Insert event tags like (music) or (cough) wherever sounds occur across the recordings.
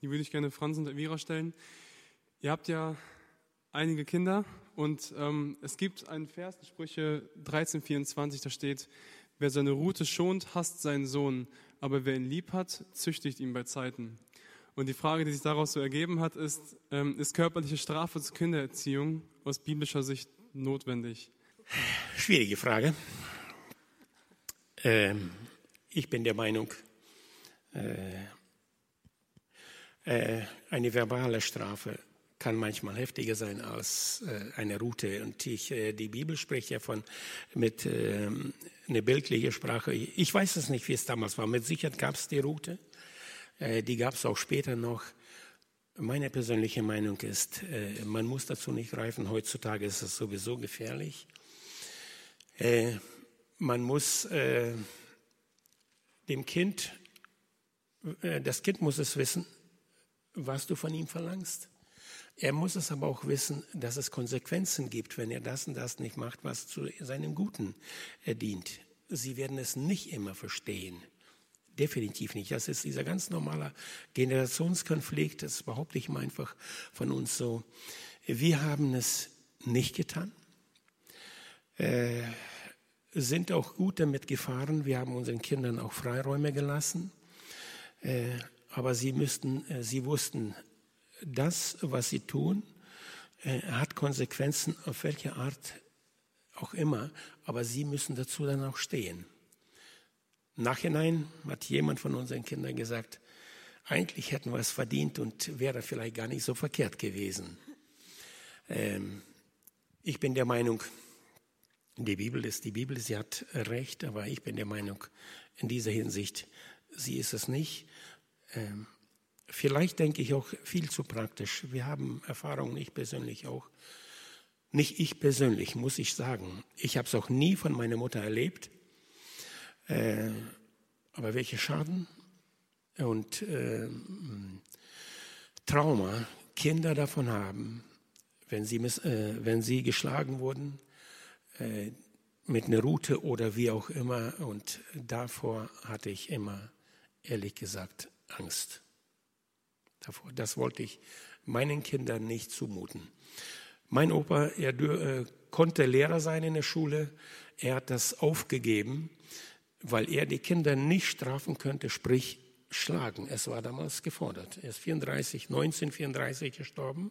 Die würde ich gerne Franz und Elvira stellen. Ihr habt ja einige Kinder und ähm, es gibt einen Vers in Sprüche 13,24, da steht, wer seine Rute schont, hasst seinen Sohn, aber wer ihn lieb hat, züchtigt ihn bei Zeiten. Und die Frage, die sich daraus so ergeben hat, ist, ähm, ist körperliche Strafe zur Kindererziehung aus biblischer Sicht notwendig? Schwierige Frage. Ähm, ich bin der Meinung, äh, eine verbale Strafe kann manchmal heftiger sein als äh, eine Route. Und ich, äh, die Bibel spricht ja von mit äh, eine bildliche Sprache. Ich weiß es nicht, wie es damals war. Mit Sicherheit gab es die Route. Äh, die gab es auch später noch. Meine persönliche Meinung ist, äh, man muss dazu nicht greifen. Heutzutage ist es sowieso gefährlich. Äh, man muss äh, dem Kind, äh, das Kind muss es wissen, was du von ihm verlangst. Er muss es aber auch wissen, dass es Konsequenzen gibt, wenn er das und das nicht macht, was zu seinem Guten dient. Sie werden es nicht immer verstehen. Definitiv nicht. Das ist dieser ganz normale Generationskonflikt. Das behaupte ich mal einfach von uns so. Wir haben es nicht getan. Äh, sind auch gut damit gefahren. Wir haben unseren Kindern auch Freiräume gelassen. Äh, aber sie müssten, äh, sie wussten, das, was sie tun, äh, hat Konsequenzen auf welche Art auch immer, aber sie müssen dazu dann auch stehen. Nachhinein hat jemand von unseren Kindern gesagt, eigentlich hätten wir es verdient und wäre vielleicht gar nicht so verkehrt gewesen. Ähm, ich bin der Meinung, die Bibel ist die Bibel, sie hat recht, aber ich bin der Meinung, in dieser Hinsicht, sie ist es nicht. Ähm, vielleicht denke ich auch viel zu praktisch. Wir haben Erfahrungen, ich persönlich auch. Nicht ich persönlich, muss ich sagen. Ich habe es auch nie von meiner Mutter erlebt. Äh, aber welche Schaden und äh, Trauma Kinder davon haben, wenn sie, äh, wenn sie geschlagen wurden, äh, mit einer Route oder wie auch immer. Und davor hatte ich immer, ehrlich gesagt, Angst davor. Das wollte ich meinen Kindern nicht zumuten. Mein Opa, er äh, konnte Lehrer sein in der Schule. Er hat das aufgegeben, weil er die Kinder nicht strafen könnte, sprich schlagen. Es war damals gefordert. Er ist 34, 1934 gestorben.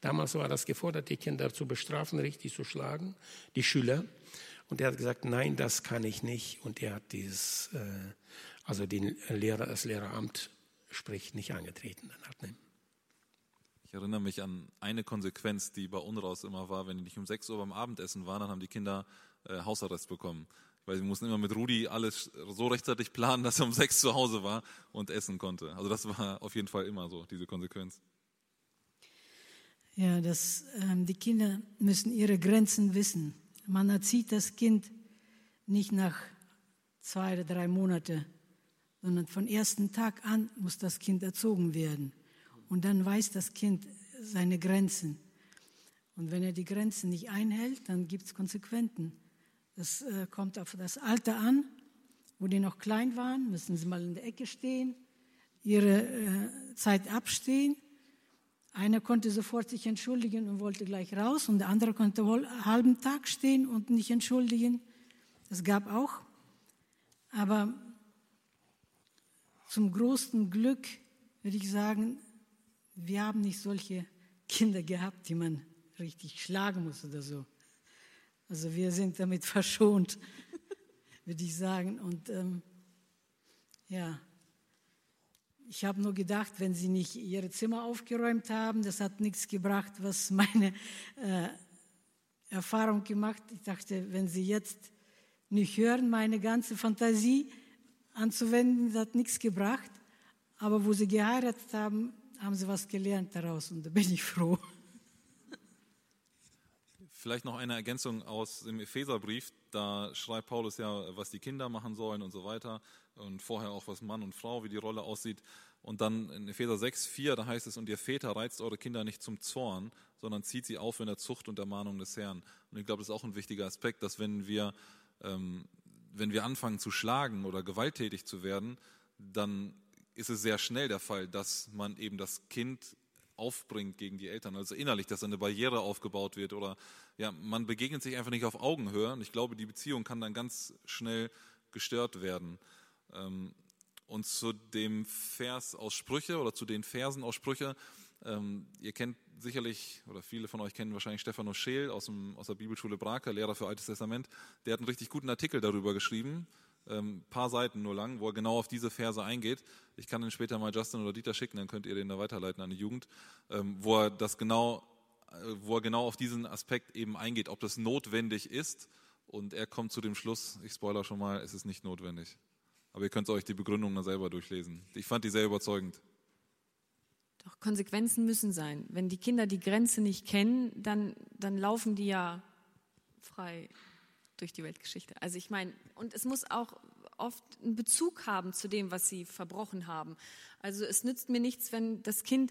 Damals war das gefordert, die Kinder zu bestrafen, richtig zu schlagen, die Schüler. Und er hat gesagt, nein, das kann ich nicht. Und er hat dieses, äh, also den Lehrer, das Lehreramt sprich nicht angetreten. Ich erinnere mich an eine Konsequenz, die bei UNRAUS immer war, wenn die nicht um 6 Uhr beim Abendessen waren, dann haben die Kinder äh, Hausarrest bekommen. Weil sie mussten immer mit Rudi alles so rechtzeitig planen, dass er um 6 zu Hause war und essen konnte. Also das war auf jeden Fall immer so, diese Konsequenz. Ja, das, ähm, die Kinder müssen ihre Grenzen wissen. Man erzieht das Kind nicht nach zwei oder drei Monaten sondern von ersten Tag an muss das Kind erzogen werden. Und dann weiß das Kind seine Grenzen. Und wenn er die Grenzen nicht einhält, dann gibt es Konsequenzen. Das äh, kommt auf das Alter an. Wo die noch klein waren, müssen sie mal in der Ecke stehen, ihre äh, Zeit abstehen. Einer konnte sofort sich entschuldigen und wollte gleich raus und der andere konnte einen halben Tag stehen und nicht entschuldigen. Das gab auch. Aber zum großen Glück würde ich sagen, wir haben nicht solche Kinder gehabt, die man richtig schlagen muss oder so. Also wir sind damit (laughs) verschont, würde ich sagen. Und ähm, ja, ich habe nur gedacht, wenn sie nicht ihre Zimmer aufgeräumt haben, das hat nichts gebracht, was meine äh, Erfahrung gemacht. Ich dachte, wenn sie jetzt nicht hören, meine ganze Fantasie, anzuwenden, das hat nichts gebracht. Aber wo sie geheiratet haben, haben sie was gelernt daraus und da bin ich froh. Vielleicht noch eine Ergänzung aus dem Epheserbrief. Da schreibt Paulus ja, was die Kinder machen sollen und so weiter. Und vorher auch, was Mann und Frau, wie die Rolle aussieht. Und dann in Epheser 6, 4, da heißt es, und ihr Väter reizt eure Kinder nicht zum Zorn, sondern zieht sie auf in der Zucht und der Mahnung des Herrn. Und ich glaube, das ist auch ein wichtiger Aspekt, dass wenn wir ähm, wenn wir anfangen zu schlagen oder gewalttätig zu werden, dann ist es sehr schnell der Fall, dass man eben das Kind aufbringt gegen die Eltern, also innerlich, dass eine Barriere aufgebaut wird oder ja, man begegnet sich einfach nicht auf Augenhöhe und ich glaube, die Beziehung kann dann ganz schnell gestört werden. Ähm, und zu dem Vers aus Sprüche oder zu den Versen aus Sprüche, ähm, ihr kennt sicherlich, oder viele von euch kennen wahrscheinlich Stefano Scheel aus, dem, aus der Bibelschule Brake, Lehrer für Altes Testament, der hat einen richtig guten Artikel darüber geschrieben, ähm, paar Seiten nur lang, wo er genau auf diese Verse eingeht. Ich kann den später mal Justin oder Dieter schicken, dann könnt ihr den da weiterleiten an die Jugend, ähm, wo er das genau, äh, wo er genau auf diesen Aspekt eben eingeht, ob das notwendig ist. Und er kommt zu dem Schluss, ich spoiler schon mal, es ist nicht notwendig. Aber ihr könnt euch die Begründung dann selber durchlesen. Ich fand die sehr überzeugend. Doch Konsequenzen müssen sein. Wenn die Kinder die Grenze nicht kennen, dann, dann laufen die ja frei durch die Weltgeschichte. Also ich meine, und es muss auch oft einen Bezug haben zu dem, was sie verbrochen haben. Also es nützt mir nichts, wenn das Kind,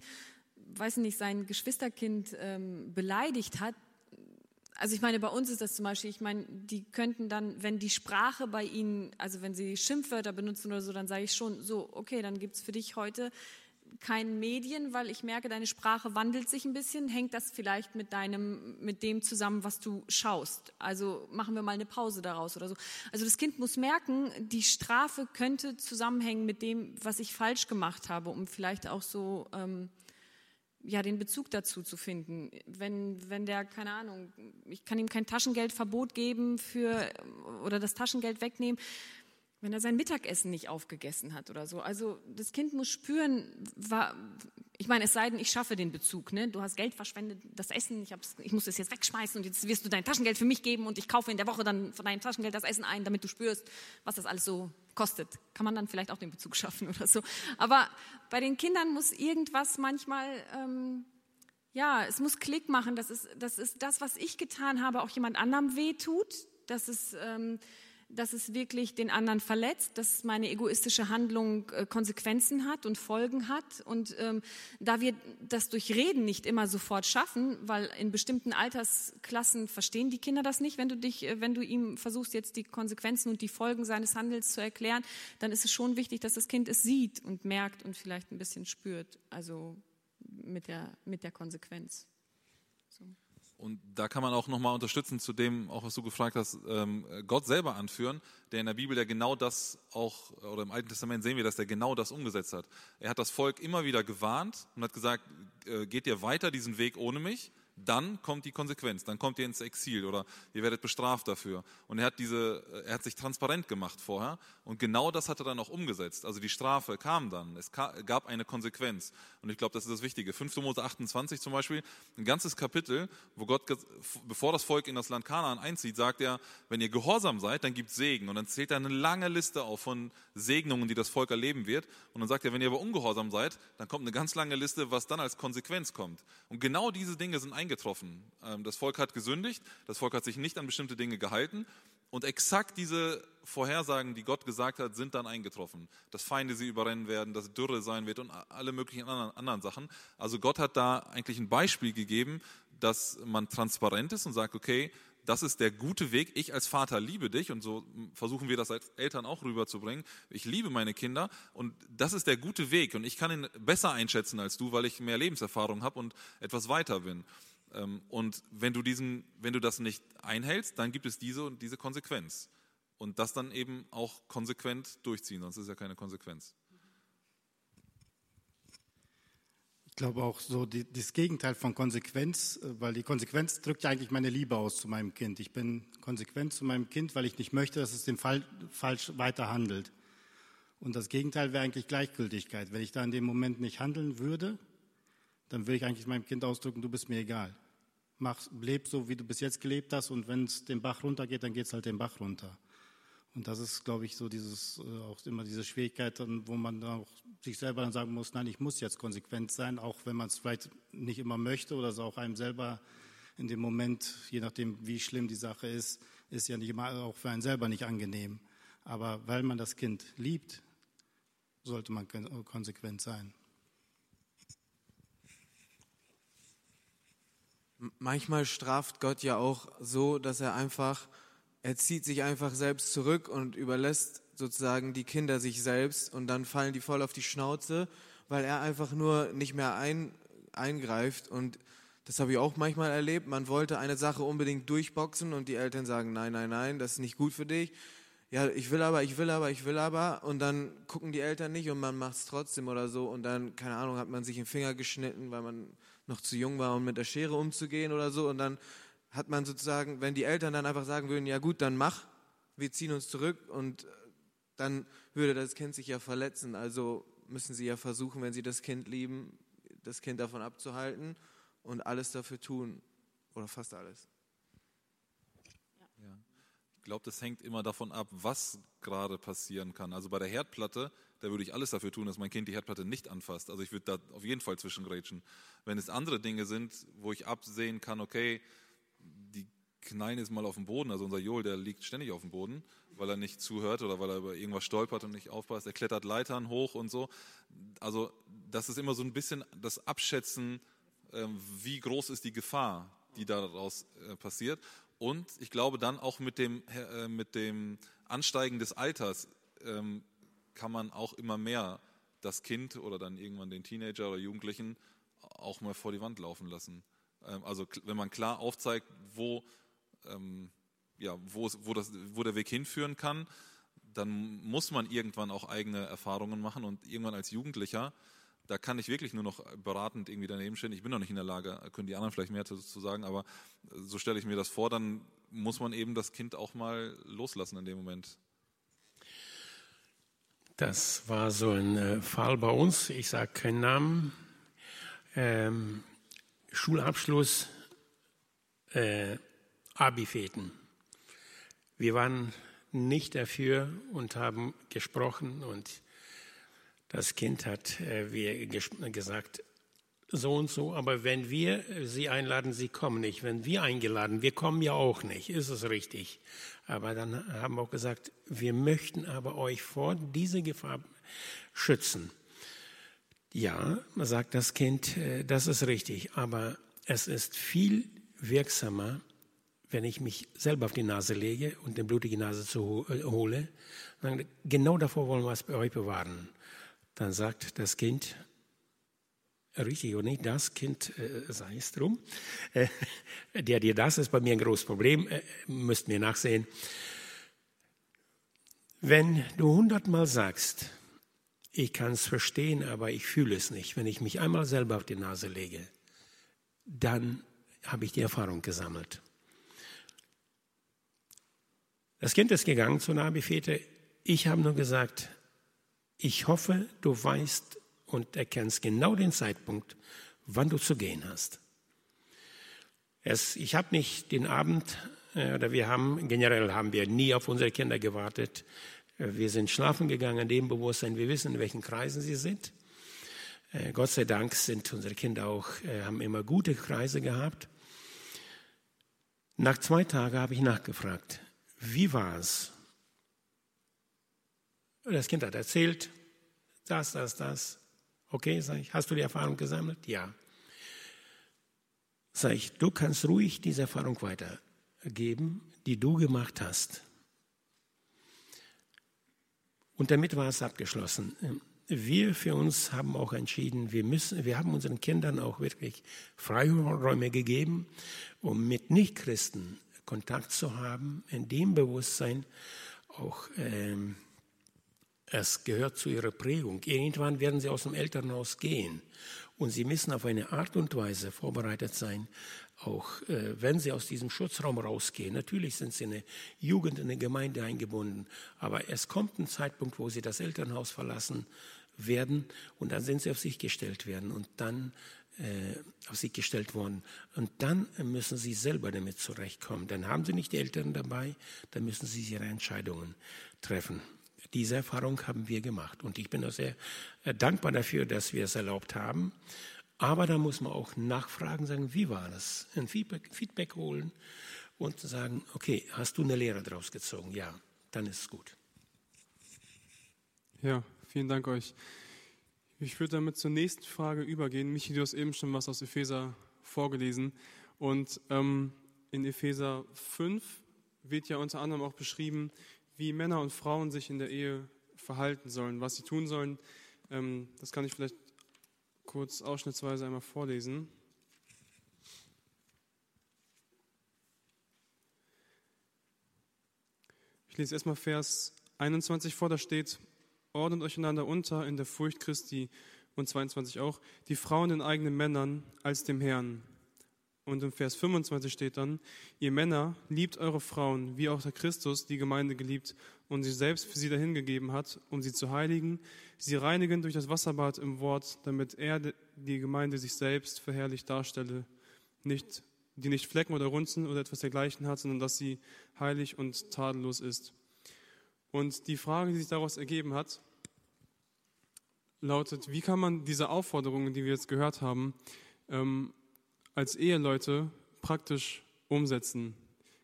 weiß nicht, sein Geschwisterkind ähm, beleidigt hat. Also ich meine, bei uns ist das zum Beispiel, ich meine, die könnten dann, wenn die Sprache bei ihnen, also wenn sie Schimpfwörter benutzen oder so, dann sage ich schon so, okay, dann gibt es für dich heute keinen Medien, weil ich merke, deine Sprache wandelt sich ein bisschen. Hängt das vielleicht mit deinem, mit dem zusammen, was du schaust? Also machen wir mal eine Pause daraus oder so. Also das Kind muss merken, die Strafe könnte zusammenhängen mit dem, was ich falsch gemacht habe, um vielleicht auch so ähm, ja den Bezug dazu zu finden. Wenn wenn der keine Ahnung, ich kann ihm kein Taschengeldverbot geben für oder das Taschengeld wegnehmen wenn er sein Mittagessen nicht aufgegessen hat oder so. Also das Kind muss spüren, war, ich meine, es sei denn, ich schaffe den Bezug. Ne? Du hast Geld verschwendet, das Essen, ich, ich muss es jetzt wegschmeißen und jetzt wirst du dein Taschengeld für mich geben und ich kaufe in der Woche dann von deinem Taschengeld das Essen ein, damit du spürst, was das alles so kostet. Kann man dann vielleicht auch den Bezug schaffen oder so. Aber bei den Kindern muss irgendwas manchmal... Ähm, ja, es muss Klick machen, dass es, das ist das, was ich getan habe, auch jemand anderem wehtut, dass es ähm, dass es wirklich den anderen verletzt, dass meine egoistische Handlung äh, Konsequenzen hat und Folgen hat. Und ähm, da wir das durch Reden nicht immer sofort schaffen, weil in bestimmten Altersklassen verstehen die Kinder das nicht, wenn du dich, äh, wenn du ihm versuchst jetzt die Konsequenzen und die Folgen seines Handels zu erklären, dann ist es schon wichtig, dass das Kind es sieht und merkt und vielleicht ein bisschen spürt. Also mit der, mit der Konsequenz. Und da kann man auch nochmal unterstützen zu dem, auch was du gefragt hast, ähm, Gott selber anführen, der in der Bibel ja genau das auch, oder im Alten Testament sehen wir, dass der genau das umgesetzt hat. Er hat das Volk immer wieder gewarnt und hat gesagt, äh, geht ihr weiter diesen Weg ohne mich? Dann kommt die Konsequenz, dann kommt ihr ins Exil oder ihr werdet bestraft dafür. Und er hat diese, er hat sich transparent gemacht vorher und genau das hat er dann auch umgesetzt. Also die Strafe kam dann, es gab eine Konsequenz. Und ich glaube, das ist das Wichtige. 5. Mose 28 zum Beispiel, ein ganzes Kapitel, wo Gott, bevor das Volk in das Land Kanaan einzieht, sagt er, wenn ihr gehorsam seid, dann gibt Segen. Und dann zählt er eine lange Liste auf von Segnungen, die das Volk erleben wird. Und dann sagt er, wenn ihr aber ungehorsam seid, dann kommt eine ganz lange Liste, was dann als Konsequenz kommt. Und genau diese Dinge sind eingetroffen. Ähm, das Volk hat gesündigt, das Volk hat sich nicht an bestimmte Dinge gehalten. Und exakt diese Vorhersagen, die Gott gesagt hat, sind dann eingetroffen. Dass Feinde sie überrennen werden, dass Dürre sein wird und alle möglichen anderen, anderen Sachen. Also Gott hat da eigentlich ein Beispiel gegeben, dass man transparent ist und sagt, okay, das ist der gute Weg. Ich als Vater liebe dich und so versuchen wir das als Eltern auch rüberzubringen. Ich liebe meine Kinder und das ist der gute Weg und ich kann ihn besser einschätzen als du, weil ich mehr Lebenserfahrung habe und etwas weiter bin. Ähm, und wenn du diesen, wenn du das nicht einhältst, dann gibt es diese und diese Konsequenz. Und das dann eben auch konsequent durchziehen, sonst ist ja keine Konsequenz. glaube auch so die, das Gegenteil von Konsequenz, äh, weil die Konsequenz drückt ja eigentlich meine Liebe aus zu meinem Kind. Ich bin konsequent zu meinem Kind, weil ich nicht möchte, dass es den Fall falsch weiter handelt. Und das Gegenteil wäre eigentlich Gleichgültigkeit. Wenn ich da in dem Moment nicht handeln würde, dann würde ich eigentlich meinem Kind ausdrücken, du bist mir egal. Mach, leb so, wie du bis jetzt gelebt hast und wenn es den Bach runtergeht, dann geht es halt den Bach runter. Und das ist, glaube ich, so dieses, äh, auch immer diese Schwierigkeit, wo man auch sich selber dann sagen muss, nein, ich muss jetzt konsequent sein, auch wenn man es vielleicht nicht immer möchte oder es auch einem selber in dem Moment, je nachdem, wie schlimm die Sache ist, ist ja nicht immer auch für einen selber nicht angenehm. Aber weil man das Kind liebt, sollte man konsequent sein. Manchmal straft Gott ja auch so, dass er einfach er zieht sich einfach selbst zurück und überlässt sozusagen die Kinder sich selbst und dann fallen die voll auf die Schnauze, weil er einfach nur nicht mehr ein, eingreift und das habe ich auch manchmal erlebt. Man wollte eine Sache unbedingt durchboxen und die Eltern sagen, nein, nein, nein, das ist nicht gut für dich. Ja, ich will aber, ich will aber, ich will aber. Und dann gucken die Eltern nicht und man macht es trotzdem oder so. Und dann, keine Ahnung, hat man sich den Finger geschnitten, weil man noch zu jung war, um mit der Schere umzugehen oder so. Und dann hat man sozusagen, wenn die Eltern dann einfach sagen würden, ja gut, dann mach, wir ziehen uns zurück und dann würde das Kind sich ja verletzen. Also müssen sie ja versuchen, wenn sie das Kind lieben, das Kind davon abzuhalten und alles dafür tun oder fast alles. Ich glaube, das hängt immer davon ab, was gerade passieren kann. Also bei der Herdplatte, da würde ich alles dafür tun, dass mein Kind die Herdplatte nicht anfasst. Also ich würde da auf jeden Fall zwischengrätschen. Wenn es andere Dinge sind, wo ich absehen kann, okay, die knallen jetzt mal auf den Boden. Also unser Joel, der liegt ständig auf dem Boden, weil er nicht zuhört oder weil er über irgendwas stolpert und nicht aufpasst. Er klettert Leitern hoch und so. Also das ist immer so ein bisschen das Abschätzen, ähm, wie groß ist die Gefahr, die daraus äh, passiert. Und ich glaube dann auch mit dem, äh, mit dem Ansteigen des Alters ähm, kann man auch immer mehr das Kind oder dann irgendwann den Teenager oder Jugendlichen auch mal vor die Wand laufen lassen. Ähm, also wenn man klar aufzeigt, wo, ja, wo, wo, das, wo der Weg hinführen kann, dann muss man irgendwann auch eigene Erfahrungen machen und irgendwann als Jugendlicher da kann ich wirklich nur noch beratend irgendwie daneben stehen. Ich bin noch nicht in der Lage, können die anderen vielleicht mehr zu sagen, aber so stelle ich mir das vor, dann muss man eben das Kind auch mal loslassen in dem Moment. Das war so ein äh, Fall bei uns, ich sage keinen Namen. Ähm, Schulabschluss, äh, Abifeten. Wir waren nicht dafür und haben gesprochen und das Kind hat äh, wie gesagt, so und so, aber wenn wir sie einladen, sie kommen nicht. Wenn wir eingeladen, wir kommen ja auch nicht, ist es richtig. Aber dann haben wir auch gesagt, wir möchten aber euch vor dieser Gefahr schützen. Ja, sagt das Kind, äh, das ist richtig, aber es ist viel wirksamer, wenn ich mich selber auf die Nase lege und eine blutige Nase zu äh, hole. Genau davor wollen wir es bei euch bewahren dann sagt das Kind, richtig oder nicht, das Kind, äh, sei es drum, äh, der dir das ist bei mir ein großes Problem, äh, müsst mir nachsehen. Wenn du hundertmal sagst, ich kann es verstehen, aber ich fühle es nicht, wenn ich mich einmal selber auf die Nase lege, dann habe ich die Erfahrung gesammelt. Das Kind ist gegangen zu Nabi Fete. Ich habe nur gesagt, ich hoffe, du weißt und erkennst genau den Zeitpunkt, wann du zu gehen hast. Es, ich habe nicht den Abend, äh, oder wir haben, generell haben wir nie auf unsere Kinder gewartet. Äh, wir sind schlafen gegangen in dem Bewusstsein, wir wissen, in welchen Kreisen sie sind. Äh, Gott sei Dank sind unsere Kinder auch, haben immer gute Kreise gehabt. Nach zwei Tagen habe ich nachgefragt, wie war es? Das Kind hat erzählt, das, das, das. Okay, sag ich, hast du die Erfahrung gesammelt? Ja. Sag ich, du kannst ruhig diese Erfahrung weitergeben, die du gemacht hast. Und damit war es abgeschlossen. Wir für uns haben auch entschieden, wir müssen, wir haben unseren Kindern auch wirklich Freiräume gegeben, um mit Nichtchristen Kontakt zu haben, in dem Bewusstsein auch ähm, es gehört zu ihrer Prägung. Irgendwann werden sie aus dem Elternhaus gehen. Und sie müssen auf eine Art und Weise vorbereitet sein, auch äh, wenn sie aus diesem Schutzraum rausgehen. Natürlich sind sie in eine Jugend, in eine Gemeinde eingebunden. Aber es kommt ein Zeitpunkt, wo sie das Elternhaus verlassen werden und dann sind sie auf sich gestellt werden und dann äh, auf sich gestellt worden. Und dann müssen sie selber damit zurechtkommen. Dann haben sie nicht die Eltern dabei, dann müssen sie ihre Entscheidungen treffen. Diese Erfahrung haben wir gemacht und ich bin auch sehr äh, dankbar dafür, dass wir es erlaubt haben. Aber da muss man auch nachfragen, sagen, wie war das? Ein Feedback, Feedback holen und sagen, okay, hast du eine Lehre daraus gezogen? Ja, dann ist es gut. Ja, vielen Dank euch. Ich würde damit zur nächsten Frage übergehen. Michi, du hast eben schon was aus Epheser vorgelesen. Und ähm, in Epheser 5 wird ja unter anderem auch beschrieben, wie Männer und Frauen sich in der Ehe verhalten sollen, was sie tun sollen. Ähm, das kann ich vielleicht kurz ausschnittsweise einmal vorlesen. Ich lese erstmal Vers 21 vor, da steht, ordnet euch einander unter in der Furcht Christi und 22 auch, die Frauen den eigenen Männern als dem Herrn. Und im Vers 25 steht dann, ihr Männer liebt eure Frauen, wie auch der Christus die Gemeinde geliebt und sie selbst für sie dahingegeben hat, um sie zu heiligen, sie reinigen durch das Wasserbad im Wort, damit er die Gemeinde sich selbst verherrlicht darstelle, nicht, die nicht Flecken oder Runzen oder etwas dergleichen hat, sondern dass sie heilig und tadellos ist. Und die Frage, die sich daraus ergeben hat, lautet, wie kann man diese Aufforderungen, die wir jetzt gehört haben, ähm, als Eheleute praktisch umsetzen?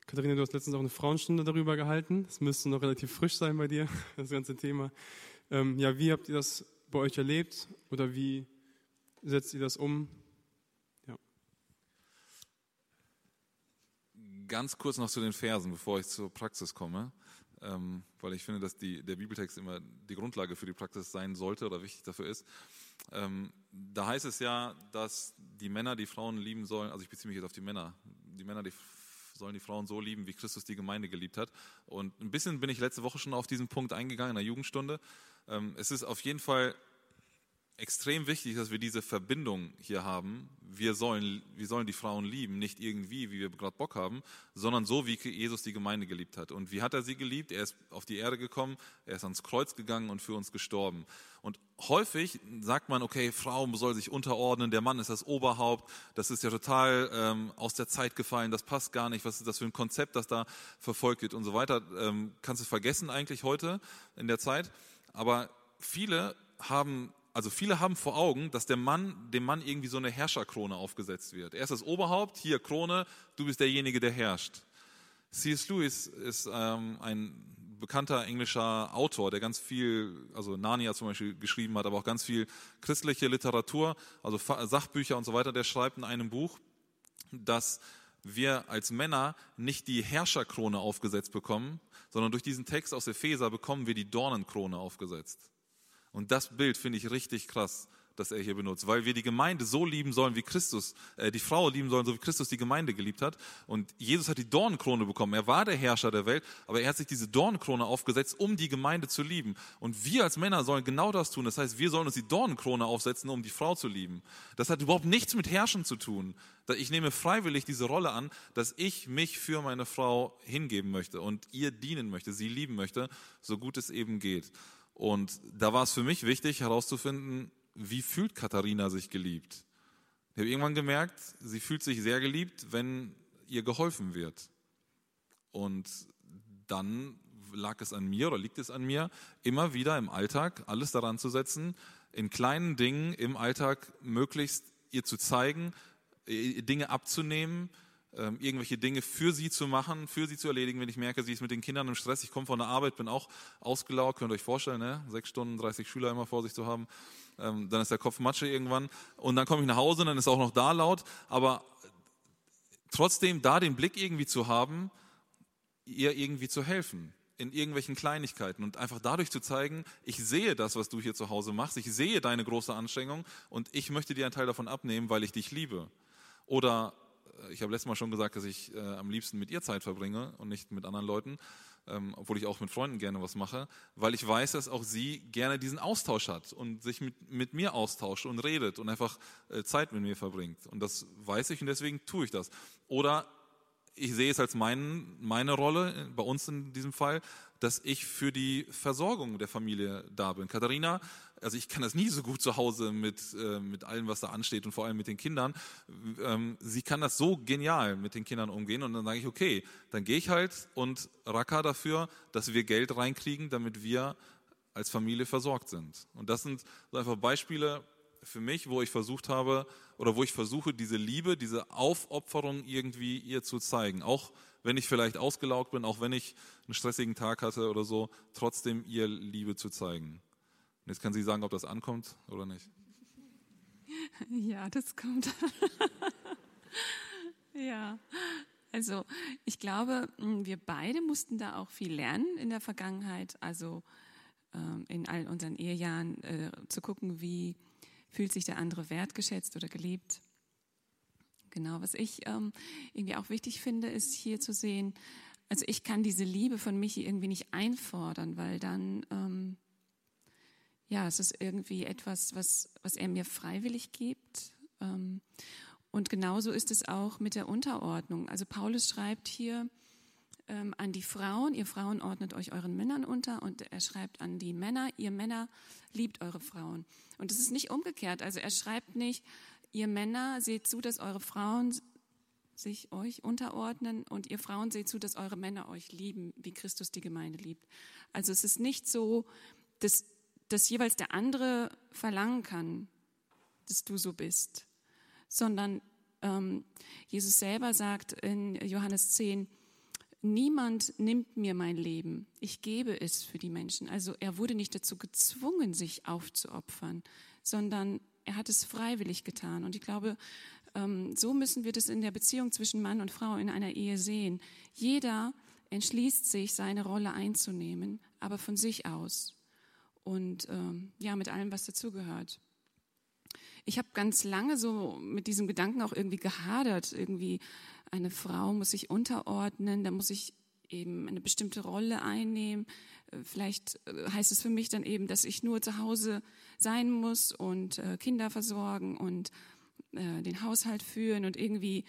Katharina, du hast letztens auch eine Frauenstunde darüber gehalten. Das müsste noch relativ frisch sein bei dir, (laughs) das ganze Thema. Ähm, ja, wie habt ihr das bei euch erlebt oder wie setzt ihr das um? Ja. Ganz kurz noch zu den Versen, bevor ich zur Praxis komme ähm, weil ich finde, dass die, der Bibeltext immer die Grundlage für die Praxis sein sollte oder wichtig dafür ist. Ähm, da heißt es ja, dass die Männer die Frauen lieben sollen, also ich beziehe mich jetzt auf die Männer, die Männer die sollen die Frauen so lieben, wie Christus die Gemeinde geliebt hat. Und ein bisschen bin ich letzte Woche schon auf diesen Punkt eingegangen in der Jugendstunde. Ähm, es ist auf jeden Fall extrem wichtig, dass wir diese Verbindung hier haben. Wir sollen, wir sollen die Frauen lieben, nicht irgendwie, wie wir gerade Bock haben, sondern so, wie Jesus die Gemeinde geliebt hat. Und wie hat er sie geliebt? Er ist auf die Erde gekommen, er ist ans Kreuz gegangen und für uns gestorben. Und häufig sagt man, okay, Frau soll sich unterordnen, der Mann ist das Oberhaupt, das ist ja total ähm, aus der Zeit gefallen, das passt gar nicht, was ist das für ein Konzept, das da verfolgt wird und so weiter. Ähm, kannst du vergessen eigentlich heute in der Zeit. Aber viele haben also viele haben vor Augen, dass der Mann, dem Mann irgendwie so eine Herrscherkrone aufgesetzt wird. Er ist das Oberhaupt, hier Krone, du bist derjenige, der herrscht. C.S. Lewis ist ähm, ein bekannter englischer Autor, der ganz viel, also Narnia zum Beispiel geschrieben hat, aber auch ganz viel christliche Literatur, also Sachbücher und so weiter. Der schreibt in einem Buch, dass wir als Männer nicht die Herrscherkrone aufgesetzt bekommen, sondern durch diesen Text aus Epheser bekommen wir die Dornenkrone aufgesetzt. Und das Bild finde ich richtig krass, das er hier benutzt, weil wir die Gemeinde so lieben sollen, wie Christus, äh, die Frau lieben sollen, so wie Christus die Gemeinde geliebt hat. Und Jesus hat die Dornenkrone bekommen. Er war der Herrscher der Welt, aber er hat sich diese Dornenkrone aufgesetzt, um die Gemeinde zu lieben. Und wir als Männer sollen genau das tun. Das heißt, wir sollen uns die Dornenkrone aufsetzen, um die Frau zu lieben. Das hat überhaupt nichts mit Herrschen zu tun. Ich nehme freiwillig diese Rolle an, dass ich mich für meine Frau hingeben möchte und ihr dienen möchte, sie lieben möchte, so gut es eben geht. Und da war es für mich wichtig herauszufinden, wie fühlt Katharina sich geliebt. Ich habe irgendwann gemerkt, sie fühlt sich sehr geliebt, wenn ihr geholfen wird. Und dann lag es an mir oder liegt es an mir, immer wieder im Alltag alles daran zu setzen, in kleinen Dingen im Alltag möglichst ihr zu zeigen, Dinge abzunehmen, ähm, irgendwelche Dinge für sie zu machen, für sie zu erledigen, wenn ich merke, sie ist mit den Kindern im Stress. Ich komme von der Arbeit, bin auch ausgelaugt, könnt ihr euch vorstellen, ne? sechs Stunden, 30 Schüler immer vor sich zu haben. Ähm, dann ist der Kopf Matsche irgendwann. Und dann komme ich nach Hause, dann ist auch noch da laut. Aber trotzdem da den Blick irgendwie zu haben, ihr irgendwie zu helfen in irgendwelchen Kleinigkeiten und einfach dadurch zu zeigen, ich sehe das, was du hier zu Hause machst, ich sehe deine große Anstrengung und ich möchte dir einen Teil davon abnehmen, weil ich dich liebe. Oder ich habe letztes Mal schon gesagt, dass ich äh, am liebsten mit ihr Zeit verbringe und nicht mit anderen Leuten, ähm, obwohl ich auch mit Freunden gerne was mache, weil ich weiß, dass auch sie gerne diesen Austausch hat und sich mit, mit mir austauscht und redet und einfach äh, Zeit mit mir verbringt. Und das weiß ich und deswegen tue ich das. Oder ich sehe es als mein, meine Rolle, äh, bei uns in diesem Fall, dass ich für die Versorgung der Familie da bin. Katharina, also ich kann das nie so gut zu Hause mit, äh, mit allem, was da ansteht und vor allem mit den Kindern. Ähm, sie kann das so genial mit den Kindern umgehen und dann sage ich, okay, dann gehe ich halt und racker dafür, dass wir Geld reinkriegen, damit wir als Familie versorgt sind. Und das sind so einfach Beispiele für mich, wo ich versucht habe oder wo ich versuche, diese Liebe, diese Aufopferung irgendwie ihr zu zeigen. Auch wenn ich vielleicht ausgelaugt bin, auch wenn ich einen stressigen Tag hatte oder so, trotzdem ihr Liebe zu zeigen. Und jetzt kann sie sagen, ob das ankommt oder nicht. (laughs) Ja, das kommt. (laughs) ja. Also ich glaube, wir beide mussten da auch viel lernen in der Vergangenheit. Also ähm, in all unseren Ehejahren äh, zu gucken, wie fühlt sich der andere wertgeschätzt oder geliebt. Genau, was ich ähm, irgendwie auch wichtig finde, ist hier zu sehen, also ich kann diese Liebe von Michi irgendwie nicht einfordern, weil dann, ähm, ja, es ist irgendwie etwas, was, was er mir freiwillig gibt. Ähm, und genauso ist es auch mit der Unterordnung. Also Paulus schreibt hier ähm, an die Frauen, ihr Frauen ordnet euch euren Männern unter und er schreibt an die Männer, ihr Männer liebt eure Frauen. Und es ist nicht umgekehrt. Also er schreibt nicht, ihr Männer seht zu, dass eure Frauen sich euch unterordnen und ihr Frauen seht zu, dass eure Männer euch lieben, wie Christus die Gemeinde liebt. Also es ist nicht so, dass, dass jeweils der andere verlangen kann, dass du so bist, sondern ähm, Jesus selber sagt in Johannes 10, niemand nimmt mir mein Leben, ich gebe es für die Menschen. Also er wurde nicht dazu gezwungen, sich aufzuopfern, sondern er hat es freiwillig getan. Und ich glaube, ähm, so müssen wir das in der Beziehung zwischen Mann und Frau in einer Ehe sehen. Jeder entschließt sich, seine Rolle einzunehmen, aber von sich aus. Und ähm, ja, mit allem, was dazugehört. Ich habe ganz lange so mit diesem Gedanken auch irgendwie gehadert. Irgendwie eine Frau muss sich unterordnen, da muss ich eben eine bestimmte Rolle einnehmen. Äh, vielleicht äh, heißt es für mich dann eben, dass ich nur zu Hause sein muss und äh, Kinder versorgen und den Haushalt führen und irgendwie,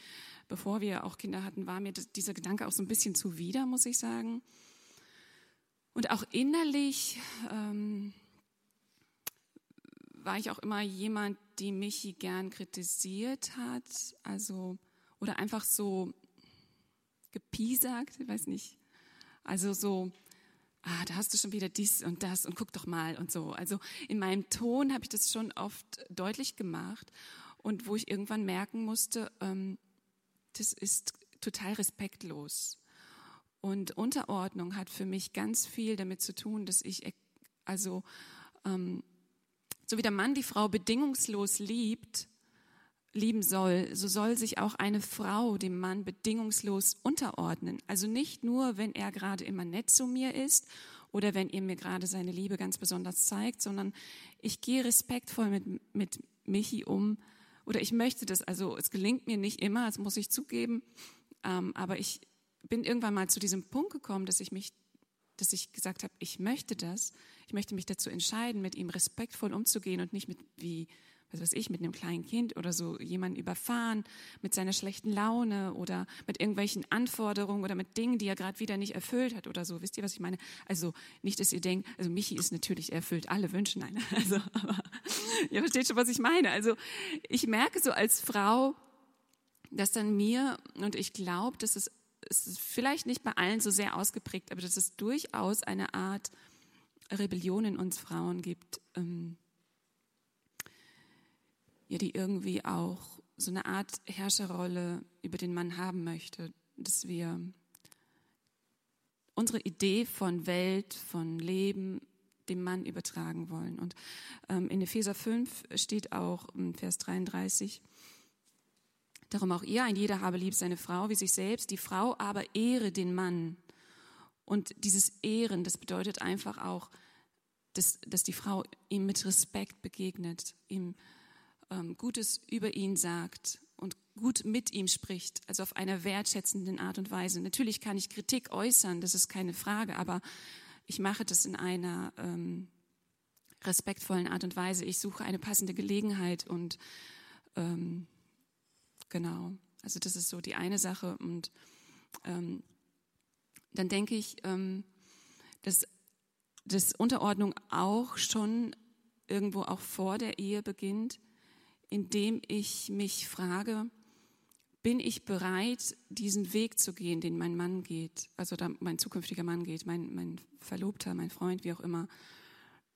bevor wir auch Kinder hatten, war mir dieser Gedanke auch so ein bisschen zuwider, muss ich sagen. Und auch innerlich ähm, war ich auch immer jemand, die Michi gern kritisiert hat, also oder einfach so gepiesagt, ich weiß nicht, also so, ah, da hast du schon wieder dies und das und guck doch mal und so. Also in meinem Ton habe ich das schon oft deutlich gemacht und wo ich irgendwann merken musste, ähm, das ist total respektlos. Und Unterordnung hat für mich ganz viel damit zu tun, dass ich, also, ähm, so wie der Mann die Frau bedingungslos liebt, lieben soll, so soll sich auch eine Frau dem Mann bedingungslos unterordnen. Also nicht nur, wenn er gerade immer nett zu mir ist oder wenn er mir gerade seine Liebe ganz besonders zeigt, sondern ich gehe respektvoll mit, mit Michi um, oder ich möchte das, also es gelingt mir nicht immer, das muss ich zugeben, ähm, aber ich bin irgendwann mal zu diesem Punkt gekommen, dass ich mich, dass ich gesagt habe, ich möchte das, ich möchte mich dazu entscheiden, mit ihm respektvoll umzugehen und nicht mit wie was weiß ich, mit einem kleinen Kind oder so jemanden überfahren, mit seiner schlechten Laune oder mit irgendwelchen Anforderungen oder mit Dingen, die er gerade wieder nicht erfüllt hat oder so. Wisst ihr, was ich meine? Also nicht, dass ihr denkt, also Michi ist natürlich erfüllt alle Wünsche, nein, (laughs) also, aber ihr versteht schon, was ich meine. Also ich merke so als Frau, dass dann mir, und ich glaube, dass es, es ist vielleicht nicht bei allen so sehr ausgeprägt, aber dass es durchaus eine Art Rebellion in uns Frauen gibt. Ähm, ja, die irgendwie auch so eine Art Herrscherrolle über den Mann haben möchte, dass wir unsere Idee von Welt, von Leben dem Mann übertragen wollen. Und ähm, in Epheser 5 steht auch im Vers 33, darum auch ihr, ein jeder habe lieb seine Frau wie sich selbst, die Frau aber ehre den Mann. Und dieses Ehren, das bedeutet einfach auch, dass, dass die Frau ihm mit Respekt begegnet, ihm ähm, Gutes über ihn sagt und gut mit ihm spricht, also auf einer wertschätzenden Art und Weise. Natürlich kann ich Kritik äußern, das ist keine Frage, aber ich mache das in einer ähm, respektvollen Art und Weise. Ich suche eine passende Gelegenheit und ähm, genau, also das ist so die eine Sache. Und ähm, dann denke ich, ähm, dass, dass Unterordnung auch schon irgendwo auch vor der Ehe beginnt indem ich mich frage, bin ich bereit, diesen Weg zu gehen, den mein Mann geht, also mein zukünftiger Mann geht, mein, mein Verlobter, mein Freund, wie auch immer.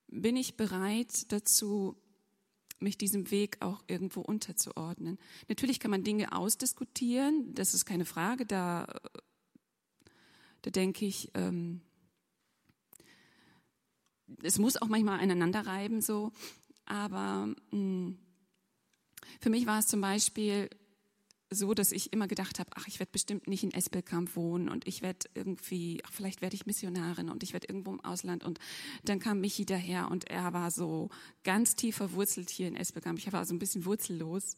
Bin ich bereit dazu, mich diesem Weg auch irgendwo unterzuordnen? Natürlich kann man Dinge ausdiskutieren, das ist keine Frage, da, da denke ich, ähm, es muss auch manchmal aneinander reiben so, aber mh, mm, für mich war es zum Beispiel so, dass ich immer gedacht habe, ach, ich werde bestimmt nicht in Espelkamp wohnen und ich werde irgendwie, ach, vielleicht werde ich Missionarin und ich werde irgendwo im Ausland. Und dann kam Michi daher und er war so ganz tief verwurzelt hier in Espelkamp. Ich war so ein bisschen wurzellos.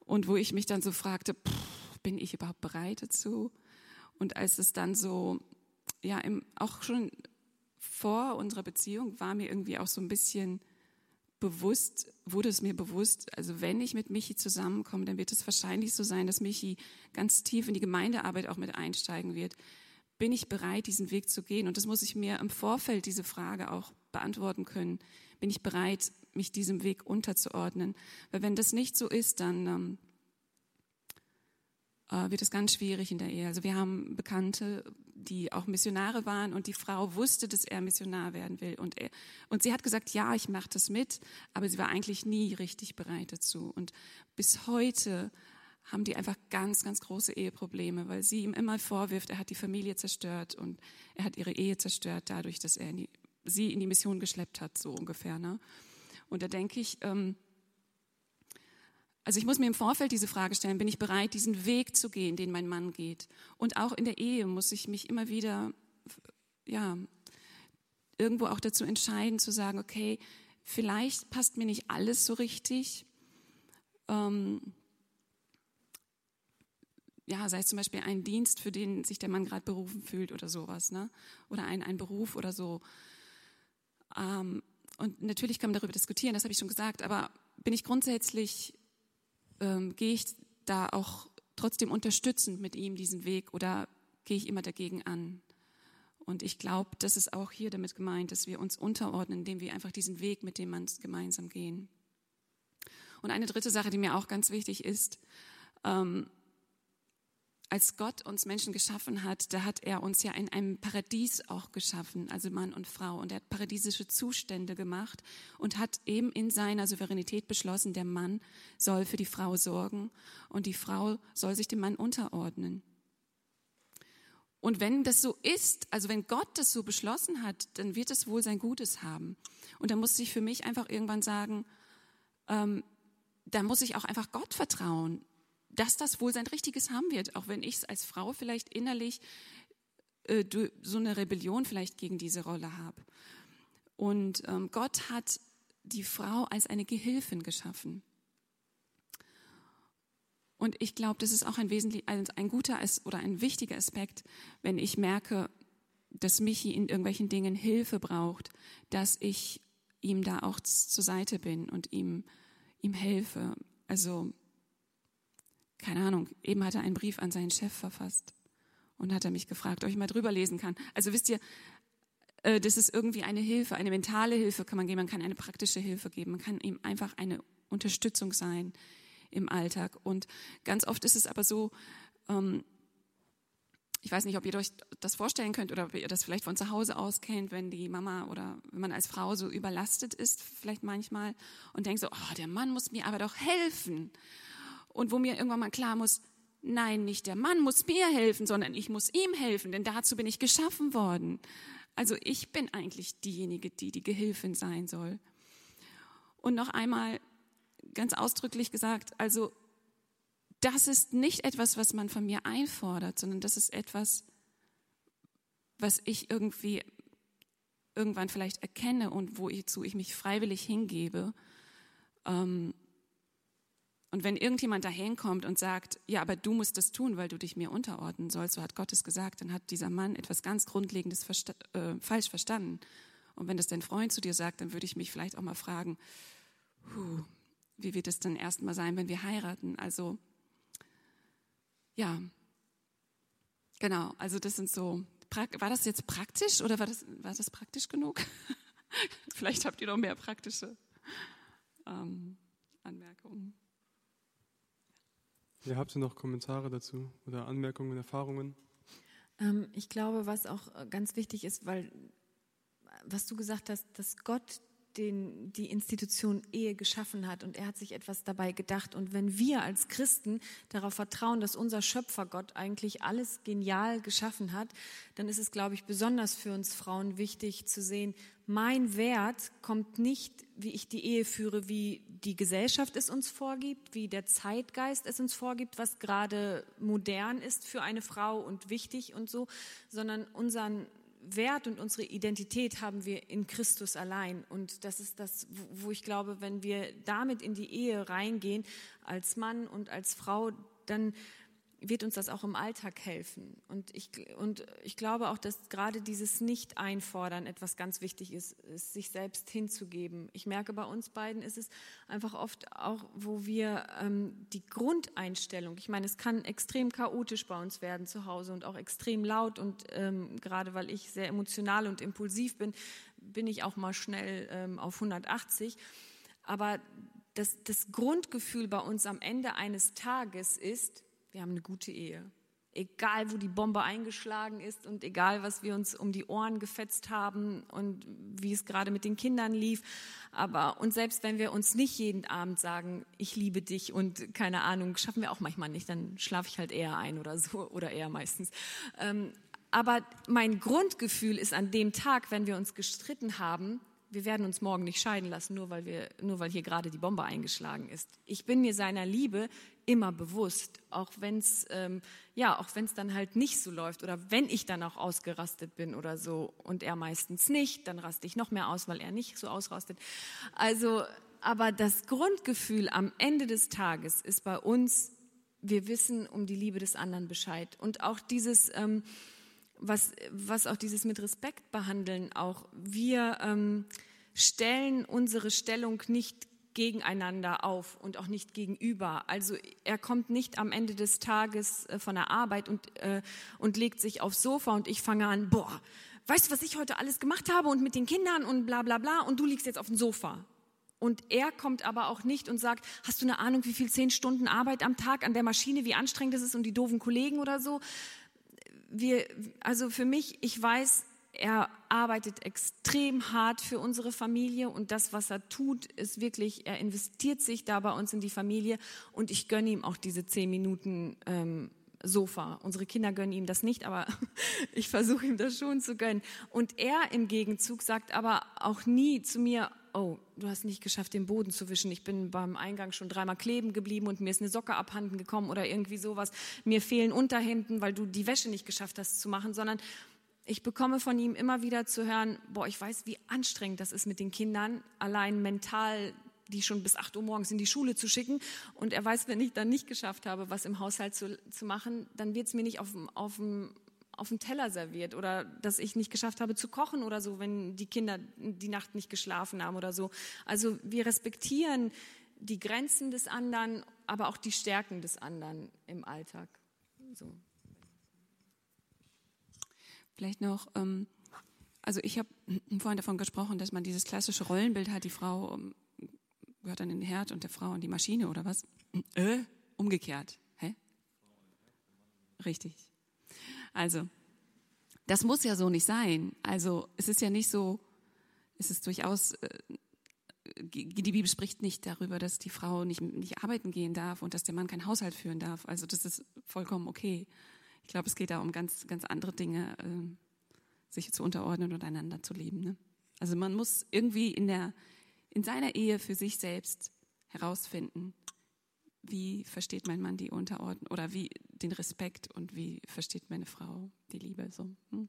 Und wo ich mich dann so fragte, pff, bin ich überhaupt bereit dazu? Und als es dann so, ja, im, auch schon vor unserer Beziehung war mir irgendwie auch so ein bisschen bewusst, wurde es mir bewusst, also wenn ich mit Michi zusammenkomme, dann wird es wahrscheinlich so sein, dass Michi ganz tief in die Gemeindearbeit auch mit einsteigen wird. Bin ich bereit, diesen Weg zu gehen? Und das muss ich mir im Vorfeld diese Frage auch beantworten können. Bin ich bereit, mich diesem Weg unterzuordnen? Weil wenn das nicht so ist, dann ähm, äh, wird es ganz schwierig in der Ehe. Also wir haben Bekannte, die auch Missionare waren und die Frau wusste, dass er Missionar werden will. Und, er, und sie hat gesagt, ja, ich mache das mit, aber sie war eigentlich nie richtig bereit dazu. Und bis heute haben die einfach ganz, ganz große Eheprobleme, weil sie ihm immer vorwirft, er hat die Familie zerstört und er hat ihre Ehe zerstört dadurch, dass er in die, sie in die Mission geschleppt hat, so ungefähr. Ne? Und da denke ich, ähm, also ich muss mir im Vorfeld diese Frage stellen, bin ich bereit, diesen Weg zu gehen, den mein Mann geht? Und auch in der Ehe muss ich mich immer wieder, ja, irgendwo auch dazu entscheiden, zu sagen, okay, vielleicht passt mir nicht alles so richtig. Ähm, ja, sei es zum Beispiel ein Dienst, für den sich der Mann gerade berufen fühlt oder sowas, ne? Oder ein, ein Beruf oder so. Ähm, und natürlich kann man darüber diskutieren, das habe ich schon gesagt, aber bin ich grundsätzlich ähm, gehe ich da auch trotzdem unterstützend mit ihm diesen Weg oder gehe ich immer dagegen an? Und ich glaube, das ist auch hier damit gemeint, dass wir uns unterordnen, indem wir einfach diesen Weg mit dem Mann gemeinsam gehen. Und eine dritte Sache, die mir auch ganz wichtig ist, ähm, als Gott uns Menschen geschaffen hat, da hat er uns ja in einem Paradies auch geschaffen, also Mann und Frau. Und er hat paradiesische Zustände gemacht und hat eben in seiner Souveränität beschlossen, der Mann soll für die Frau sorgen und die Frau soll sich dem Mann unterordnen. Und wenn das so ist, also wenn Gott das so beschlossen hat, dann wird es wohl sein Gutes haben. Und da muss ich für mich einfach irgendwann sagen, ähm, da muss ich auch einfach Gott vertrauen dass das wohl sein Richtiges haben wird, auch wenn ich es als Frau vielleicht innerlich äh, so eine Rebellion vielleicht gegen diese Rolle habe. Und ähm, Gott hat die Frau als eine Gehilfin geschaffen. Und ich glaube, das ist auch ein wesentlich, ein, ein guter oder ein wichtiger Aspekt, wenn ich merke, dass Michi in irgendwelchen Dingen Hilfe braucht, dass ich ihm da auch zur Seite bin und ihm, ihm helfe. Also keine Ahnung, eben hat er einen Brief an seinen Chef verfasst und hat er mich gefragt, ob ich mal drüber lesen kann. Also wisst ihr, äh, das ist irgendwie eine Hilfe, eine mentale Hilfe kann man geben, man kann eine praktische Hilfe geben, man kann ihm einfach eine Unterstützung sein im Alltag. Und ganz oft ist es aber so, ähm, ich weiß nicht, ob ihr euch das vorstellen könnt oder ob ihr das vielleicht von zu Hause aus kennt, wenn die Mama oder wenn man als Frau so überlastet ist, vielleicht manchmal und denkt so, oh, der Mann muss mir aber doch helfen und wo mir irgendwann mal klar muss, nein, nicht der Mann muss mir helfen, sondern ich muss ihm helfen, denn dazu bin ich geschaffen worden. Also ich bin eigentlich diejenige, die die Gehilfin sein soll. Und noch einmal ganz ausdrücklich gesagt, also das ist nicht etwas, was man von mir einfordert, sondern das ist etwas, was ich irgendwie irgendwann vielleicht erkenne und wozu ich mich freiwillig hingebe. Ähm, und wenn irgendjemand dahin kommt und sagt, ja, aber du musst das tun, weil du dich mir unterordnen sollst, so hat Gott es gesagt, dann hat dieser Mann etwas ganz Grundlegendes versta äh, falsch verstanden. Und wenn das dein Freund zu dir sagt, dann würde ich mich vielleicht auch mal fragen, huh, wie wird es dann erstmal sein, wenn wir heiraten? Also, ja, genau, also das sind so, war das jetzt praktisch oder war das, war das praktisch genug? (laughs) vielleicht habt ihr noch mehr praktische ähm, Anmerkungen. Ja, habt ihr noch Kommentare dazu oder Anmerkungen, Erfahrungen? Ähm, ich glaube, was auch äh, ganz wichtig ist, weil, was du gesagt hast, dass Gott den, die Institution Ehe geschaffen hat und er hat sich etwas dabei gedacht. Und wenn wir als Christen darauf vertrauen, dass unser Schöpfer Gott eigentlich alles genial geschaffen hat, dann ist es, glaube ich, besonders für uns Frauen wichtig zu sehen, mein Wert kommt nicht, wie ich die Ehe führe, wie die Gesellschaft es uns vorgibt, wie der Zeitgeist es uns vorgibt, was gerade modern ist für eine Frau und wichtig und so, sondern unseren Wert und unsere Identität haben wir in Christus allein. Und das ist das, wo ich glaube, wenn wir damit in die Ehe reingehen, als Mann und als Frau, dann wird uns das auch im Alltag helfen. Und ich, und ich glaube auch, dass gerade dieses Nicht-Einfordern etwas ganz wichtig ist, ist, sich selbst hinzugeben. Ich merke, bei uns beiden ist es einfach oft auch, wo wir ähm, die Grundeinstellung, ich meine, es kann extrem chaotisch bei uns werden zu Hause und auch extrem laut und ähm, gerade weil ich sehr emotional und impulsiv bin, bin ich auch mal schnell ähm, auf 180. Aber das, das Grundgefühl bei uns am Ende eines Tages ist, wir haben eine gute Ehe. Egal, wo die Bombe eingeschlagen ist und egal, was wir uns um die Ohren gefetzt haben und wie es gerade mit den Kindern lief. Aber, und selbst wenn wir uns nicht jeden Abend sagen, ich liebe dich und keine Ahnung, schaffen wir auch manchmal nicht, dann schlafe ich halt eher ein oder so (laughs) oder eher meistens. Ähm, aber mein Grundgefühl ist an dem Tag, wenn wir uns gestritten haben, wir werden uns morgen nicht scheiden lassen, nur weil, wir, nur weil hier gerade die Bombe eingeschlagen ist. Ich bin mir seiner Liebe immer bewusst, auch wenn es ähm, ja, auch wenn es dann halt nicht so läuft oder wenn ich dann auch ausgerastet bin oder so und er meistens nicht, dann raste ich noch mehr aus, weil er nicht so ausrastet. Also, aber das Grundgefühl am Ende des Tages ist bei uns, wir wissen um die Liebe des anderen Bescheid und auch dieses ähm, was, was auch dieses mit Respekt behandeln, auch wir ähm, stellen unsere Stellung nicht gegeneinander auf und auch nicht gegenüber. Also er kommt nicht am Ende des Tages äh, von der Arbeit und, äh, und legt sich aufs Sofa und ich fange an, boah, weißt du, was ich heute alles gemacht habe und mit den Kindern und bla bla bla und du liegst jetzt auf dem Sofa. Und er kommt aber auch nicht und sagt, hast du eine Ahnung, wie viel zehn Stunden Arbeit am Tag an der Maschine, wie anstrengend das ist und die doofen Kollegen oder so, wir, also für mich, ich weiß, er arbeitet extrem hart für unsere Familie und das, was er tut, ist wirklich, er investiert sich da bei uns in die Familie und ich gönne ihm auch diese zehn Minuten ähm, Sofa. Unsere Kinder gönnen ihm das nicht, aber (laughs) ich versuche ihm das schon zu gönnen. Und er im Gegenzug sagt aber auch nie zu mir, oh, du hast nicht geschafft, den Boden zu wischen. Ich bin beim Eingang schon dreimal kleben geblieben und mir ist eine Socke abhanden gekommen oder irgendwie sowas. Mir fehlen Unterhemden, weil du die Wäsche nicht geschafft hast zu machen, sondern ich bekomme von ihm immer wieder zu hören, boah, ich weiß, wie anstrengend das ist mit den Kindern, allein mental die schon bis 8 Uhr morgens in die Schule zu schicken. Und er weiß, wenn ich dann nicht geschafft habe, was im Haushalt zu, zu machen, dann wird es mir nicht auf, auf, dem, auf dem Teller serviert oder dass ich nicht geschafft habe zu kochen oder so, wenn die Kinder die Nacht nicht geschlafen haben oder so. Also wir respektieren die Grenzen des anderen, aber auch die Stärken des anderen im Alltag. So. Vielleicht noch, ähm, also ich habe vorhin davon gesprochen, dass man dieses klassische Rollenbild hat, die Frau ähm, gehört in den Herd und der Frau in die Maschine oder was? Äh, umgekehrt. Hä? Richtig. Also, das muss ja so nicht sein. Also, es ist ja nicht so, es ist durchaus, äh, die Bibel spricht nicht darüber, dass die Frau nicht, nicht arbeiten gehen darf und dass der Mann keinen Haushalt führen darf. Also, das ist vollkommen okay. Ich glaube, es geht da um ganz, ganz andere Dinge, äh, sich zu unterordnen und einander zu leben. Ne? Also, man muss irgendwie in der, in seiner Ehe für sich selbst herausfinden, wie versteht mein Mann die Unterordnung oder wie den Respekt und wie versteht meine Frau die Liebe so. Hm?